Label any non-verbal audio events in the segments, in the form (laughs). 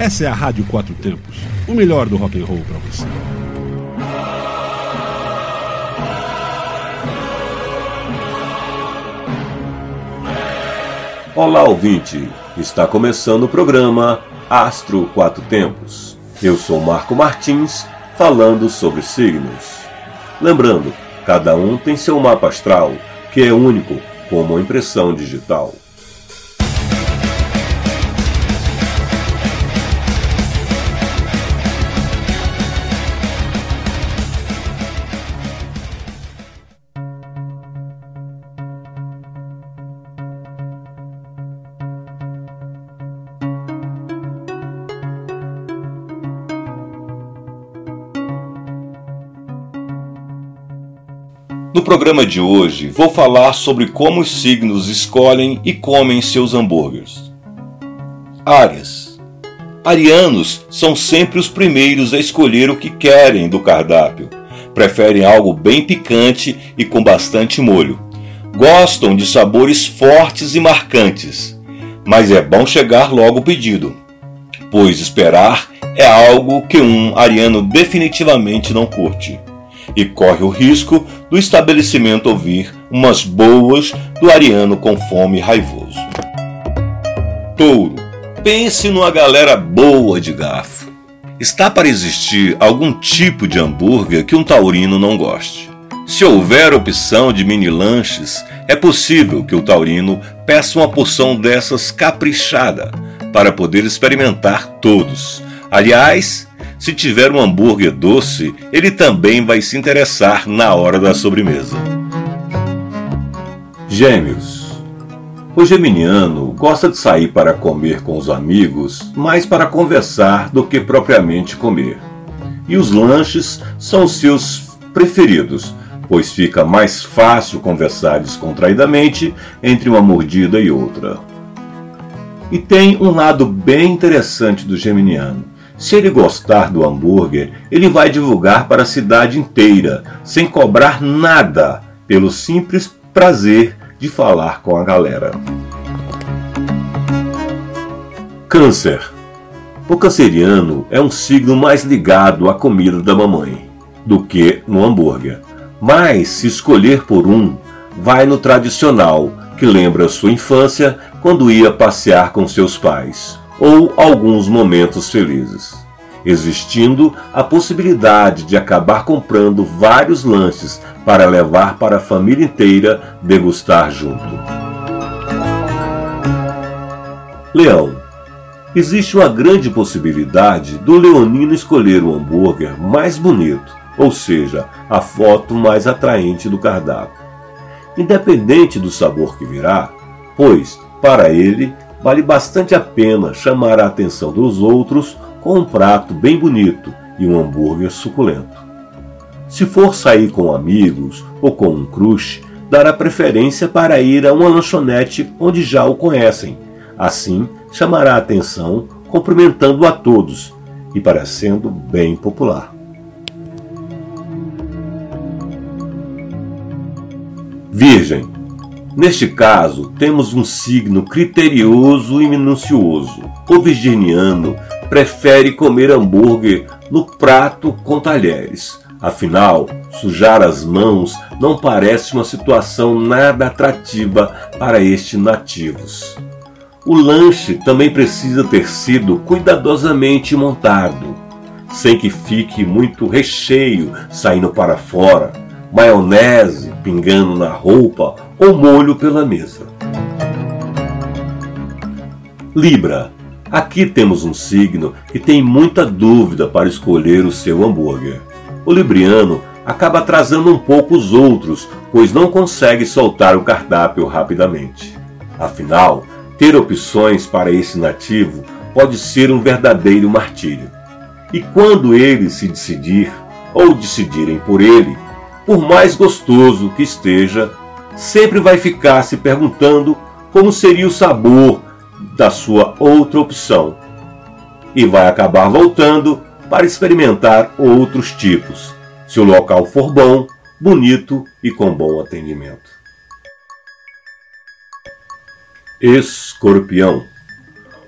Essa é a Rádio Quatro Tempos, o melhor do rock and roll para você. Olá, ouvinte! Está começando o programa Astro Quatro Tempos. Eu sou Marco Martins, falando sobre signos. Lembrando, cada um tem seu mapa astral, que é único como impressão digital. No programa de hoje vou falar sobre como os signos escolhem e comem seus hambúrgueres. Áreas. Arianos são sempre os primeiros a escolher o que querem do cardápio. Preferem algo bem picante e com bastante molho. Gostam de sabores fortes e marcantes, mas é bom chegar logo o pedido, pois esperar é algo que um ariano definitivamente não curte e corre o risco do estabelecimento ouvir umas boas do ariano com fome raivoso. Touro, pense numa galera boa de garfo. Está para existir algum tipo de hambúrguer que um taurino não goste. Se houver opção de mini lanches, é possível que o taurino peça uma porção dessas caprichada para poder experimentar todos. Aliás, se tiver um hambúrguer doce, ele também vai se interessar na hora da sobremesa. Gêmeos. O geminiano gosta de sair para comer com os amigos, mais para conversar do que propriamente comer. E os lanches são os seus preferidos, pois fica mais fácil conversar descontraidamente entre uma mordida e outra. E tem um lado bem interessante do geminiano se ele gostar do hambúrguer, ele vai divulgar para a cidade inteira, sem cobrar nada, pelo simples prazer de falar com a galera. Câncer. O canceriano é um signo mais ligado à comida da mamãe do que no hambúrguer. Mas, se escolher por um, vai no tradicional, que lembra sua infância quando ia passear com seus pais ou alguns momentos felizes, existindo a possibilidade de acabar comprando vários lanches para levar para a família inteira degustar junto. Leão. Existe uma grande possibilidade do leonino escolher o hambúrguer mais bonito, ou seja, a foto mais atraente do cardápio. Independente do sabor que virá, pois, para ele, vale bastante a pena chamar a atenção dos outros com um prato bem bonito e um hambúrguer suculento. Se for sair com amigos ou com um crush, dará preferência para ir a uma lanchonete onde já o conhecem. Assim, chamará a atenção cumprimentando a todos e parecendo bem popular. Virgem Neste caso, temos um signo criterioso e minucioso. O virginiano prefere comer hambúrguer no prato com talheres. Afinal, sujar as mãos não parece uma situação nada atrativa para estes nativos. O lanche também precisa ter sido cuidadosamente montado, sem que fique muito recheio saindo para fora, maionese pingando na roupa ou molho pela mesa. Libra. Aqui temos um signo que tem muita dúvida para escolher o seu hambúrguer. O libriano acaba atrasando um pouco os outros, pois não consegue soltar o cardápio rapidamente. Afinal, ter opções para esse nativo pode ser um verdadeiro martírio. E quando ele se decidir, ou decidirem por ele, por mais gostoso que esteja, sempre vai ficar se perguntando como seria o sabor da sua outra opção e vai acabar voltando para experimentar outros tipos, se o local for bom, bonito e com bom atendimento. Escorpião.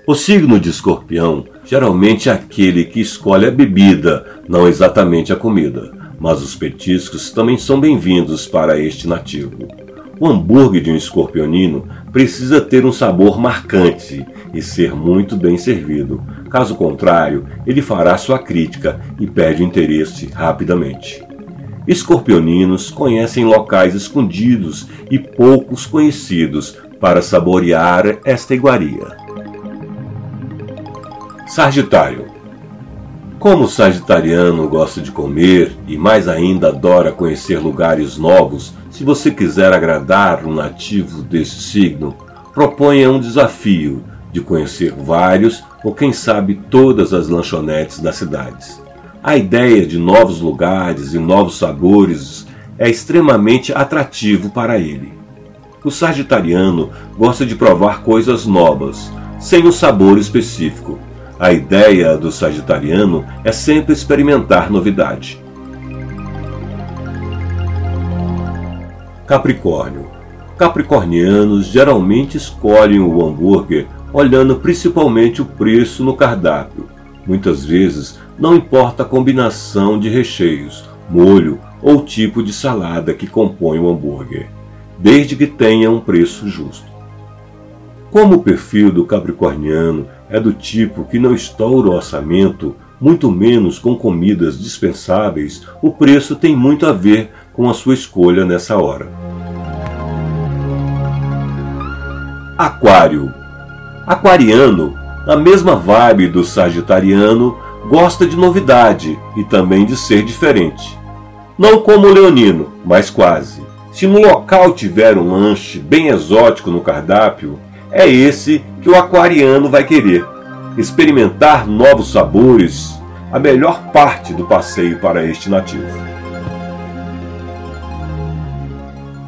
O signo de Escorpião geralmente é aquele que escolhe a bebida, não exatamente a comida, mas os petiscos também são bem-vindos para este nativo. O hambúrguer de um escorpionino precisa ter um sabor marcante e ser muito bem servido. Caso contrário, ele fará sua crítica e perde o interesse rapidamente. Escorpioninos conhecem locais escondidos e poucos conhecidos para saborear esta iguaria. Sagitário Como o sagitariano gosta de comer e mais ainda adora conhecer lugares novos, se você quiser agradar um nativo desse signo, proponha um desafio de conhecer vários ou quem sabe todas as lanchonetes das cidades. A ideia de novos lugares e novos sabores é extremamente atrativo para ele. O sagitariano gosta de provar coisas novas, sem um sabor específico. A ideia do sagitariano é sempre experimentar novidade. Capricórnio. Capricornianos geralmente escolhem o hambúrguer olhando principalmente o preço no cardápio. Muitas vezes não importa a combinação de recheios, molho ou tipo de salada que compõe o hambúrguer, desde que tenha um preço justo. Como o perfil do capricorniano é do tipo que não estoura o orçamento, muito menos com comidas dispensáveis, o preço tem muito a ver com a sua escolha nessa hora. Aquário. Aquariano, na mesma vibe do Sagitariano, gosta de novidade e também de ser diferente. Não como o leonino, mas quase. Se no local tiver um lanche bem exótico no cardápio, é esse que o aquariano vai querer. Experimentar novos sabores, a melhor parte do passeio para este nativo.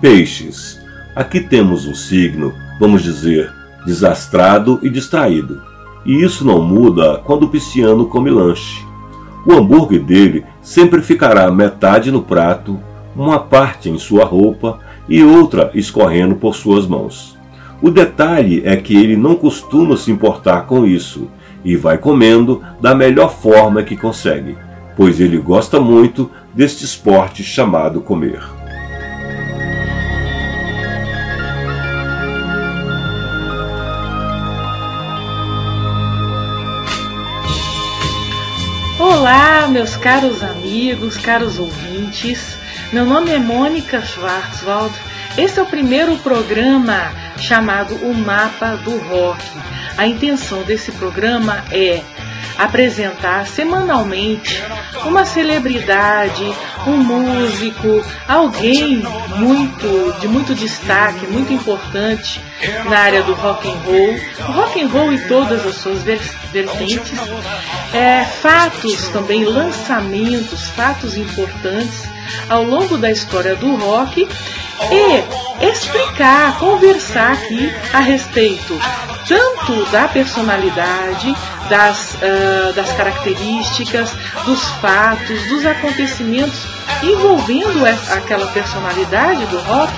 Peixes. Aqui temos um signo, vamos dizer, desastrado e distraído e isso não muda quando o pisciano come lanche. O hambúrguer dele sempre ficará metade no prato, uma parte em sua roupa e outra escorrendo por suas mãos. O detalhe é que ele não costuma se importar com isso e vai comendo da melhor forma que consegue, pois ele gosta muito deste esporte chamado comer. Olá, meus caros amigos, caros ouvintes. Meu nome é Mônica Schwarzwald. Esse é o primeiro programa chamado O Mapa do Rock. A intenção desse programa é apresentar semanalmente uma celebridade, um músico, alguém muito de muito destaque, muito importante na área do rock and roll, o rock and roll e todas as suas vertentes, é, fatos também, lançamentos, fatos importantes ao longo da história do rock e explicar, conversar aqui a respeito tanto da personalidade, das, uh, das características, dos fatos, dos acontecimentos envolvendo aquela personalidade do rock,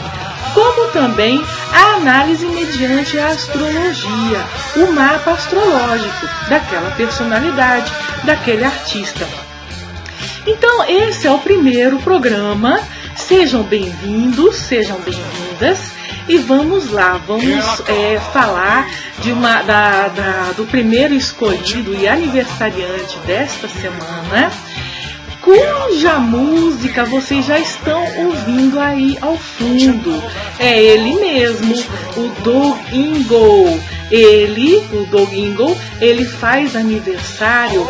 como também a análise mediante a astrologia, o mapa astrológico daquela personalidade, daquele artista. Então, esse é o primeiro programa. Sejam bem-vindos, sejam bem-vindas. E vamos lá, vamos é, falar de uma, da, da, do primeiro escolhido e aniversariante desta semana, cuja música vocês já estão ouvindo aí ao fundo. É ele mesmo, o Doug Ingle. Ele, o Doug Ingle, ele faz aniversário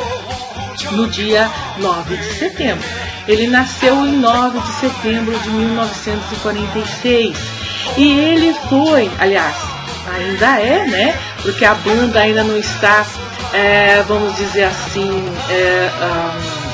no dia 9 de setembro. Ele nasceu em 9 de setembro de 1946 e ele foi, aliás, ainda é, né? Porque a banda ainda não está, é, vamos dizer assim, é,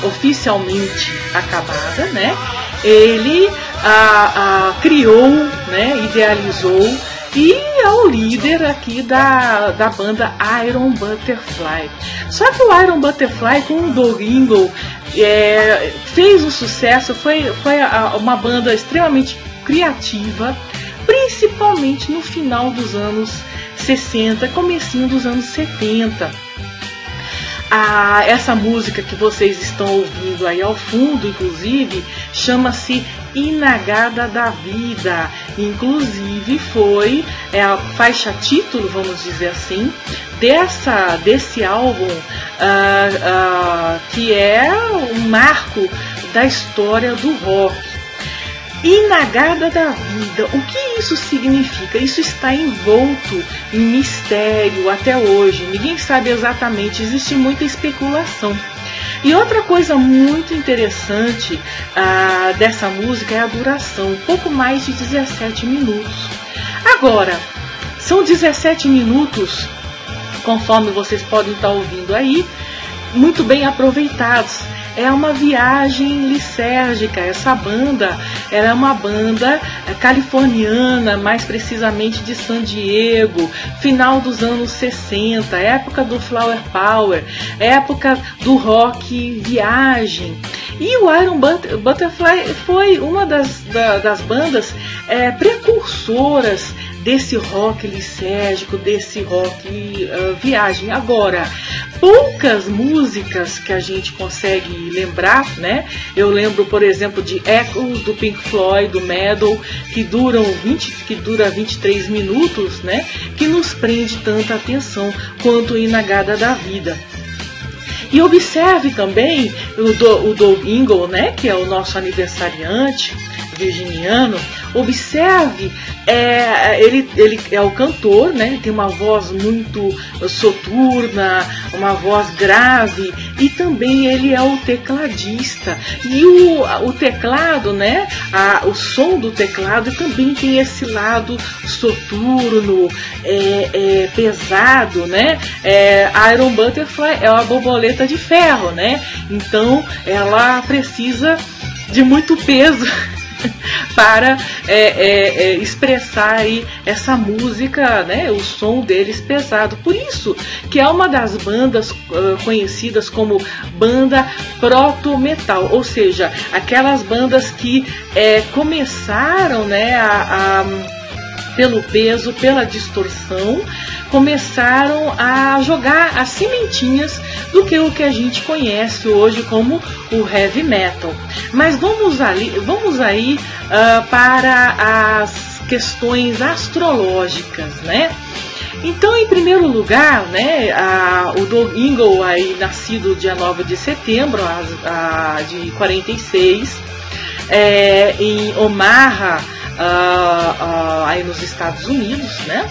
um, oficialmente acabada, né? Ele a, a, criou, né? Idealizou e é o líder aqui da, da banda Iron Butterfly. Só que o Iron Butterfly com o Doringo é, fez um sucesso, foi, foi uma banda extremamente criativa, principalmente no final dos anos 60, comecinho dos anos 70. a, essa música que vocês estão ouvindo aí ao fundo, inclusive, chama-se Inagada da Vida. Inclusive foi é, a faixa título, vamos dizer assim, dessa desse álbum uh, uh, que é um marco da história do rock. Inagada da vida. O que isso significa? Isso está envolto em mistério até hoje. Ninguém sabe exatamente, existe muita especulação. E outra coisa muito interessante ah, dessa música é a duração, pouco mais de 17 minutos. Agora, são 17 minutos, conforme vocês podem estar ouvindo aí, muito bem aproveitados é uma viagem lisérgica. Essa banda era é uma banda é, californiana, mais precisamente de San Diego, final dos anos 60, época do Flower Power, época do rock viagem. E o Iron Butterfly foi uma das, da, das bandas é, precursoras desse rock lisérgico, desse rock uh, viagem. Agora, poucas músicas que a gente consegue lembrar, né? Eu lembro, por exemplo, de Echoes do Pink Floyd, do Metal, que duram 20, que dura 23 minutos, né? Que nos prende tanta atenção quanto Inagada da Vida. E observe também o, do, o Doug Ingle, né, que é o nosso aniversariante virginiano, observe, é, ele, ele é o cantor, né? Tem uma voz muito soturna, uma voz grave, e também ele é o tecladista. E o, o teclado, né? A, o som do teclado também tem esse lado soturno, é, é, pesado, né? É, Iron Butterfly é uma borboleta de ferro, né? Então ela precisa de muito peso (laughs) (laughs) para é, é, é, expressar aí essa música, né, o som deles pesado. Por isso que é uma das bandas uh, conhecidas como banda proto-metal, ou seja, aquelas bandas que é, começaram né, a, a pelo peso, pela distorção, começaram a jogar as sementinhas do que o que a gente conhece hoje como o heavy metal. Mas vamos, ali, vamos aí uh, para as questões astrológicas, né? Então, em primeiro lugar, né, a, o Doug Ingle, aí, nascido dia 9 de setembro a, a, de 46, é, em Omaha, uh, aí nos Estados Unidos, né?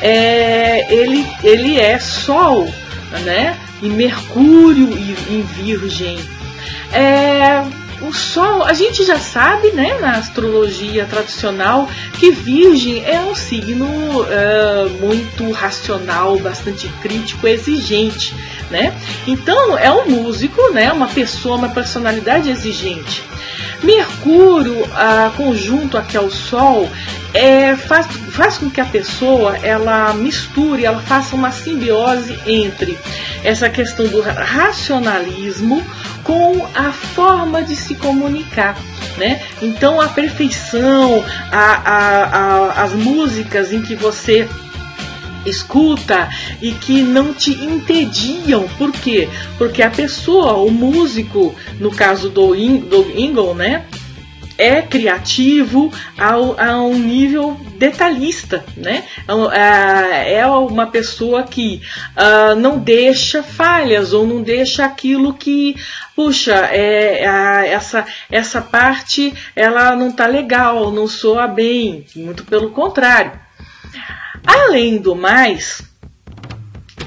É, ele, ele é Sol, né? E Mercúrio em Virgem. É, o Sol, a gente já sabe, né, na astrologia tradicional, que Virgem é um signo uh, muito racional, bastante crítico, exigente, né? Então é um músico, né, uma pessoa, uma personalidade exigente. Mercúrio, uh, conjunto aqui ao Sol, é, faz, faz com que a pessoa ela misture, ela faça uma simbiose entre essa questão do racionalismo com a forma de se comunicar. Né? Então a perfeição, a, a, a, as músicas em que você escuta e que não te entediam. Por quê? Porque a pessoa, o músico, no caso do, In, do Ingle, né? é criativo ao, a um nível detalhista, né? É uma pessoa que uh, não deixa falhas ou não deixa aquilo que, puxa, é, é, essa, essa parte ela não tá legal, não soa bem, muito pelo contrário. Além do mais,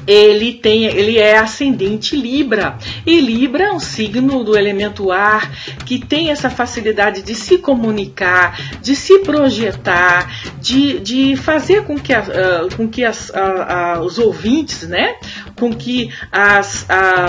ele tem, ele é ascendente Libra. E Libra é um signo do elemento ar que tem essa facilidade de se comunicar, de se projetar, de, de fazer com que, a, uh, com que as, uh, uh, os ouvintes, né, com que as,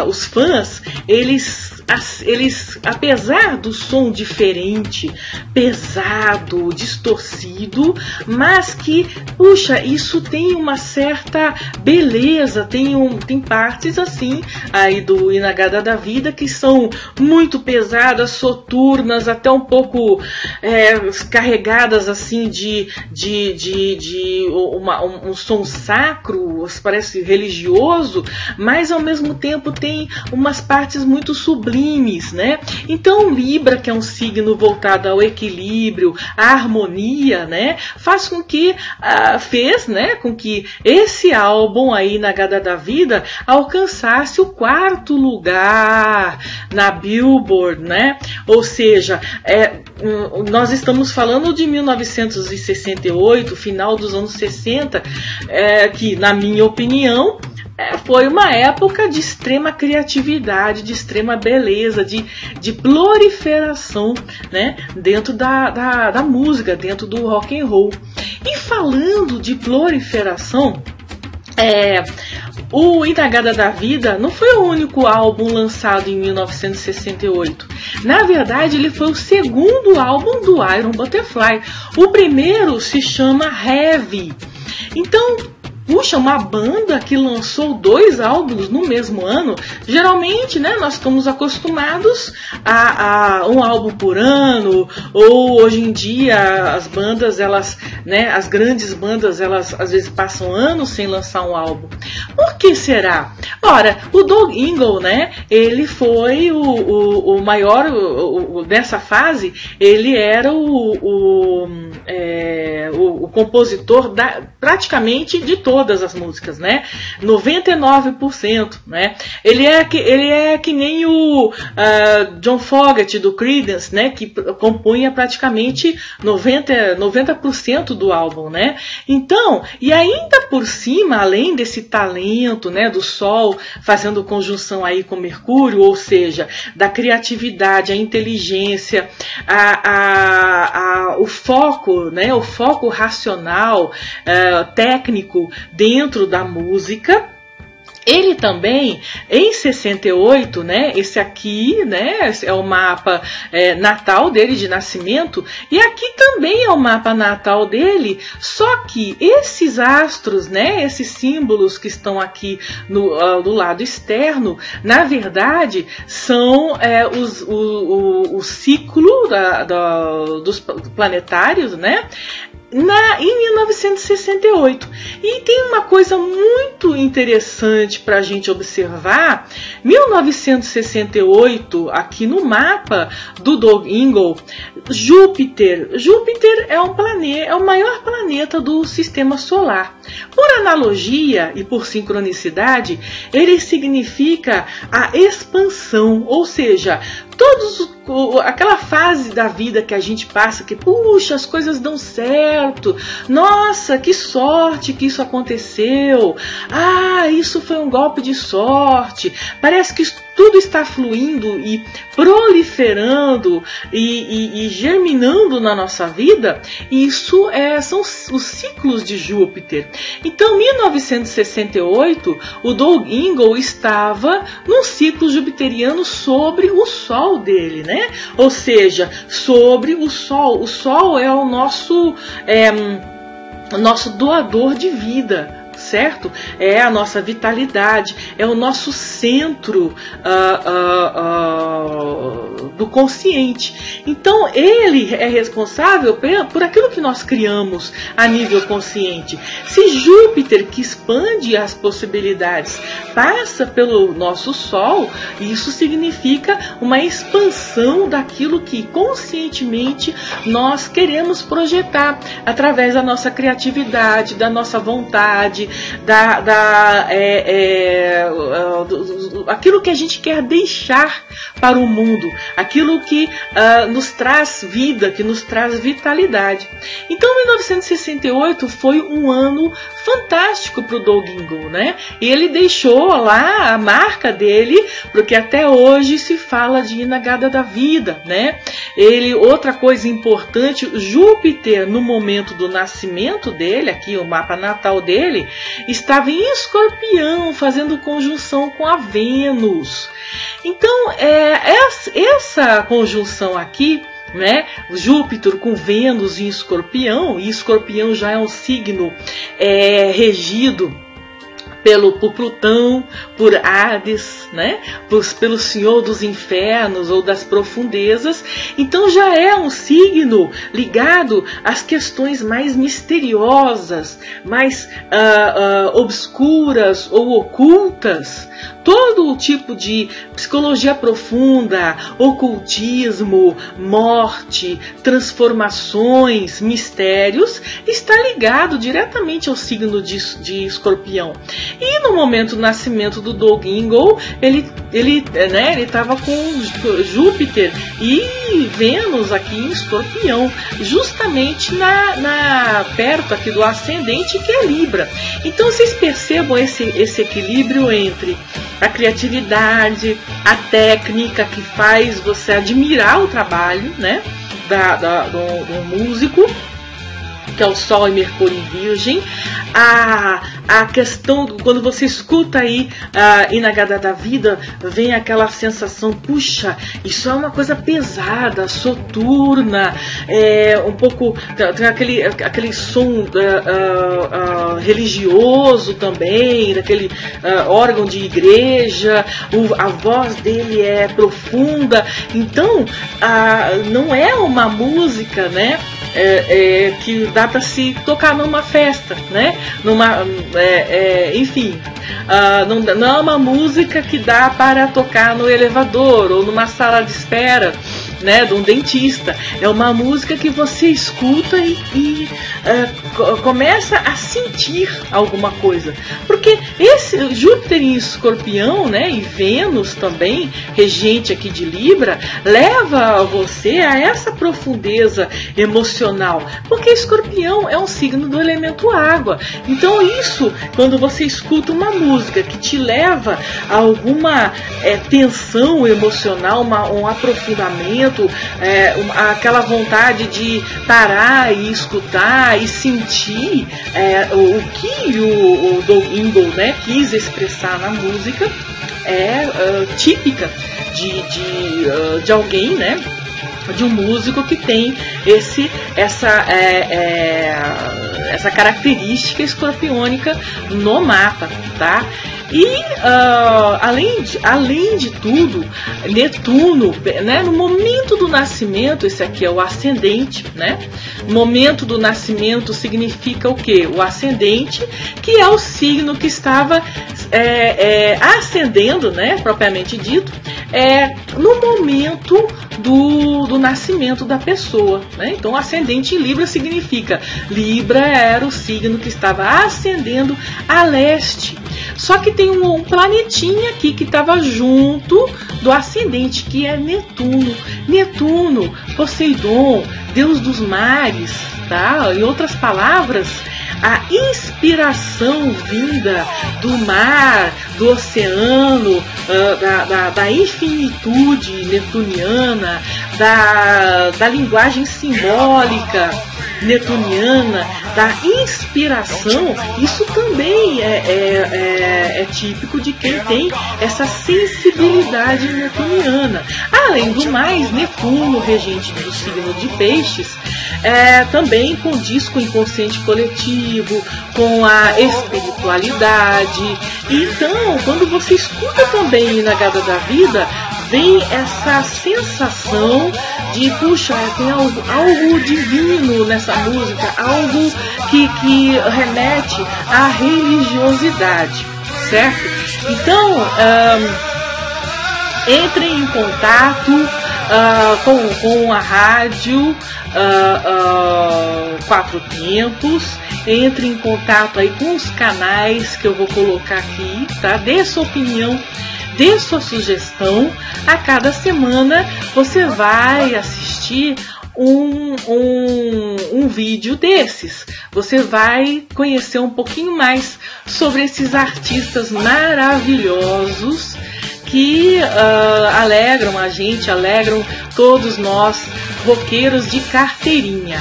os fãs, eles, as, eles, apesar do som diferente, pesado, distorcido, mas que, puxa, isso tem uma certa beleza tem, um, tem partes assim aí do Inagada da Vida que são muito pesadas, soturnas, até um pouco é, carregadas assim de, de, de, de uma, um, um som sacro, parece religioso, mas ao mesmo tempo tem umas partes muito sublimes, né? Então Libra, que é um signo voltado ao equilíbrio, à harmonia, né, faz com que uh, fez, né, com que esse álbum aí na Gada da Vida alcançasse o quarto lugar na Billboard, né? Ou seja, é, nós estamos falando de 1968, final dos anos 60, é, que, na minha opinião, foi uma época de extrema criatividade, de extrema beleza, de, de proliferação né, dentro da, da, da música, dentro do rock and roll. E falando de proliferação, é, o Indagada da Vida não foi o único álbum lançado em 1968. Na verdade, ele foi o segundo álbum do Iron Butterfly. O primeiro se chama Heavy. Então, Puxa, uma banda que lançou dois álbuns no mesmo ano, geralmente, né, nós estamos acostumados a, a, um álbum por ano, ou hoje em dia as bandas, elas, né, as grandes bandas, elas às vezes passam anos sem lançar um álbum. Por que será? Ora, o Doug Ingle, né, ele foi o, o, o maior, o, o, fase, ele era o, o, é, o, compositor da, praticamente de todo todas as músicas, né? 99%, né? Ele é que, ele é que nem o uh, John Fogerty do Creedence, né? Que compunha praticamente 90%, 90 do álbum, né? Então, e ainda por cima, além desse talento, né? Do Sol fazendo conjunção aí com Mercúrio, ou seja, da criatividade, a inteligência, a, a, a o foco, né? O foco racional, uh, técnico dentro da música. Ele também, em 68, né? Esse aqui, né? É o mapa é, natal dele de nascimento e aqui também é o mapa natal dele. Só que esses astros, né? Esses símbolos que estão aqui no uh, do lado externo, na verdade, são é, os, o, o, o ciclo da, da, dos planetários, né? Na, em 1968. E tem uma coisa muito interessante para a gente observar. 1968, aqui no mapa do Doug Ingle, Júpiter. Júpiter é um planeta, é o maior planeta do sistema solar. Por analogia e por sincronicidade, ele significa a expansão, ou seja, todos aquela fase da vida que a gente passa que puxa as coisas dão certo. Nossa que sorte que isso aconteceu. Ah isso foi um golpe de sorte. Parece que tudo está fluindo e proliferando e, e, e germinando na nossa vida, isso é, são os ciclos de Júpiter. Então, em 1968, o Doug Ingle estava num ciclo jupiteriano sobre o Sol dele, né? Ou seja, sobre o Sol. O Sol é o nosso, é, o nosso doador de vida certo? É a nossa vitalidade, é o nosso centro uh, uh, uh, do consciente. Então, ele é responsável por aquilo que nós criamos a nível consciente. Se Júpiter, que expande as possibilidades, passa pelo nosso Sol, isso significa uma expansão daquilo que conscientemente nós queremos projetar através da nossa criatividade, da nossa vontade, da, da é, é, do, aquilo que a gente quer deixar para o mundo, aquilo que uh, nos traz vida, que nos traz vitalidade. Então, 1968 foi um ano fantástico para o Doug Ingle, né? E ele deixou lá a marca dele, porque até hoje se fala de Inagada da Vida, né? Ele, outra coisa importante, Júpiter no momento do nascimento dele, aqui o mapa natal dele, estava em Escorpião, fazendo conjunção com a Vênus. Então, é, essa conjunção aqui né? Júpiter com Vênus em Escorpião, e Escorpião já é um signo é, regido pelo por Plutão, por Hades, né? Por, pelo Senhor dos Infernos ou das profundezas. Então já é um signo ligado às questões mais misteriosas, mais uh, uh, obscuras ou ocultas todo o tipo de psicologia profunda, ocultismo, morte, transformações, mistérios, está ligado diretamente ao signo de, de escorpião. E no momento do nascimento do Doug Ingle, ele ele né, ele estava com Júpiter e Vênus aqui em escorpião, justamente na, na perto aqui do ascendente que é Libra. Então vocês percebam esse, esse equilíbrio entre a criatividade, a técnica que faz você admirar o trabalho, né? Da, da do, do músico que é o Sol e Mercúrio em Virgem, a, a questão, quando você escuta aí a Inagada da Vida, vem aquela sensação, puxa, isso é uma coisa pesada, soturna, é, um pouco, tem aquele, aquele som uh, uh, uh, religioso também, daquele órgão de igreja, o, a voz dele é profunda, então não é uma música, né? É, é, que dá para se tocar numa festa, né? Numa, é, é enfim, uh, não, não é uma música que dá para tocar no elevador ou numa sala de espera né, de um dentista. É uma música que você escuta e, e uh, começa a sentir alguma coisa. Porque esse Júpiter em Escorpião, né, e Vênus também, regente aqui de Libra, leva você a essa profundeza emocional. Porque Escorpião é um signo do elemento água. Então isso, quando você escuta uma música que te leva a alguma é, tensão emocional, uma, um aprofundamento é, aquela vontade de parar e escutar e sentir é, o, o, que o, o Doug Ingle né, quis expressar na música é uh, típica de, de, uh, de alguém, né? de um músico que tem esse essa é, é, essa característica escorpiônica no mapa, tá? E uh, além, de, além de tudo, Netuno, né, no momento do nascimento, esse aqui é o ascendente, né? Momento do nascimento significa o que? O ascendente, que é o signo que estava é, é, ascendendo, né, propriamente dito, é, no momento do, do nascimento da pessoa. Né? Então, ascendente em Libra significa Libra era o signo que estava ascendendo a leste. Só que tem um, um planetinha aqui que estava junto do ascendente, que é Netuno. Netuno, Poseidon, deus dos mares, tá? Em outras palavras, a inspiração vinda do mar, do oceano, uh, da, da, da, infinitude neptuniana, da, da linguagem simbólica netuniana, da inspiração, isso também é, é, é, é, típico de quem tem essa sensibilidade netuniana. Além do mais, Netuno, regente do signo de Peixes, é, também condiz com o inconsciente coletivo, com a espiritualidade. Então, quando você escuta também na Gada da Vida, vem essa sensação de, puxa, tem algo, algo divino nessa música, algo que, que remete à religiosidade, certo? Então, entrem em contato uh, com, com a rádio uh, uh, Quatro Tempos, entre em contato aí com os canais que eu vou colocar aqui, tá? Dê sua opinião dê sua sugestão. A cada semana você vai assistir um, um, um vídeo desses. Você vai conhecer um pouquinho mais sobre esses artistas maravilhosos que uh, alegram a gente, alegram todos nós, roqueiros de carteirinha.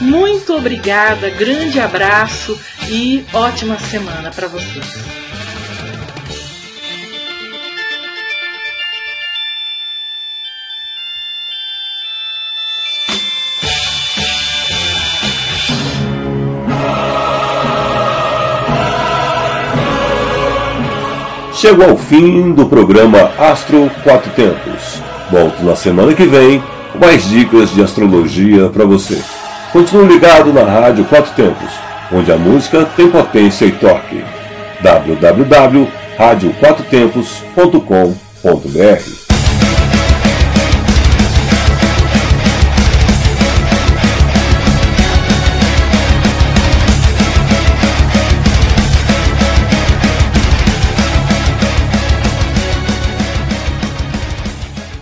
Muito obrigada, grande abraço e ótima semana para vocês. Chegou ao fim do programa Astro Quatro Tempos. Volto na semana que vem com mais dicas de astrologia para você. Continue ligado na Rádio Quatro Tempos, onde a música tem potência e toque. www.radioquatrotempos.com.br